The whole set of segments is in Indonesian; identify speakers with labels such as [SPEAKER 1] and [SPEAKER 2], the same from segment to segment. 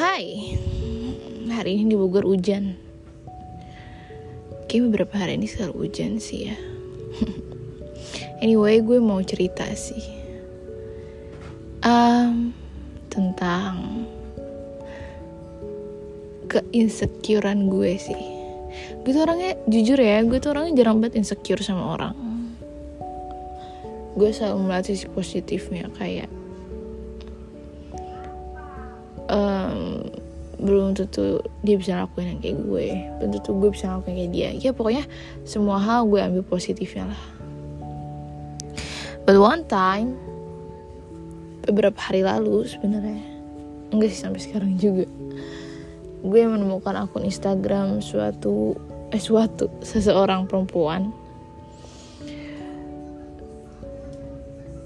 [SPEAKER 1] Hai. Hari ini di Bogor hujan. Kayaknya beberapa hari ini selalu hujan sih ya. Anyway gue mau cerita sih. Um, Tentang Keinsecurean gue sih. Gue tuh orangnya jujur ya Gue tuh orangnya jarang banget insecure sama orang. Gue selalu melihat sisi positifnya Kayak belum tentu dia bisa lakuin yang kayak gue. Belum tentu gue bisa lakuin kayak dia. Ya pokoknya semua hal gue ambil positifnya lah. But one time beberapa hari lalu sebenarnya enggak sih sampai sekarang juga gue menemukan akun Instagram suatu eh suatu seseorang perempuan.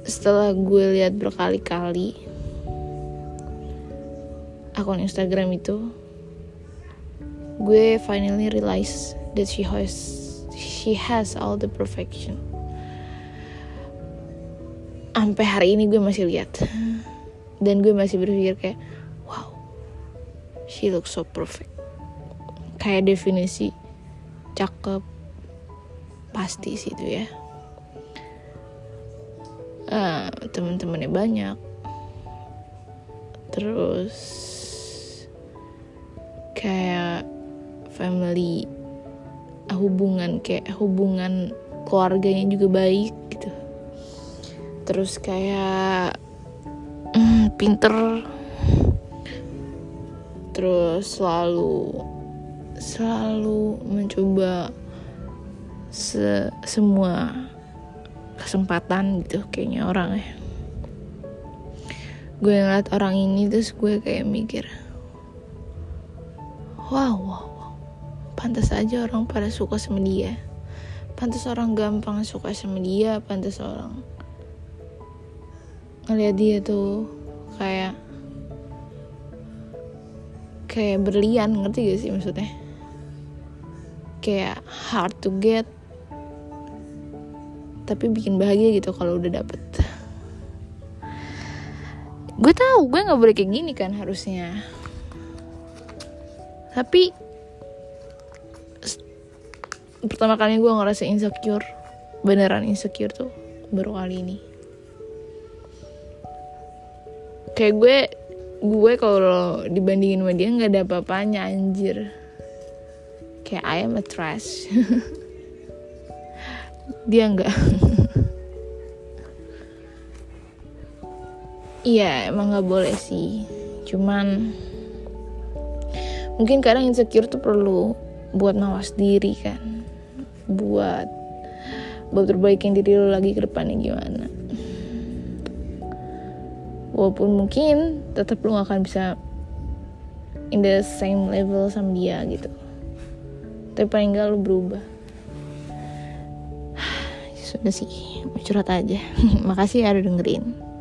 [SPEAKER 1] Setelah gue lihat berkali-kali akun Instagram itu gue finally realize that she has she has all the perfection. Sampai hari ini gue masih lihat. Dan gue masih berpikir kayak wow she looks so perfect. Kayak definisi cakep pasti sih itu ya. Uh, teman-temannya banyak. Terus kayak family hubungan kayak hubungan keluarganya juga baik gitu. Terus kayak mm, pinter. Terus selalu selalu mencoba se semua kesempatan gitu kayaknya orang ya gue ngeliat orang ini terus gue kayak mikir wow, wow, wow. pantas aja orang pada suka sama dia. Pantas orang gampang suka sama dia pantas orang ngeliat dia tuh kayak kayak berlian ngerti gak sih maksudnya? Kayak hard to get tapi bikin bahagia gitu kalau udah dapet. Gue tahu gue nggak boleh kayak gini kan harusnya tapi pertama kali gue ngerasa insecure beneran insecure tuh baru kali ini. Kayak gue gue kalau dibandingin sama dia nggak ada apa-apanya anjir. Kayak I am a trash. Dia nggak. Iya emang nggak boleh sih. Cuman mungkin kadang insecure tuh perlu buat mawas diri kan. Buat buat perbaikin diri lo lagi ke depannya gimana. Walaupun mungkin tetap lo gak akan bisa in the same level sama dia gitu. Tapi paling gak lo berubah. Sudah sih curhat aja. Makasih ya udah dengerin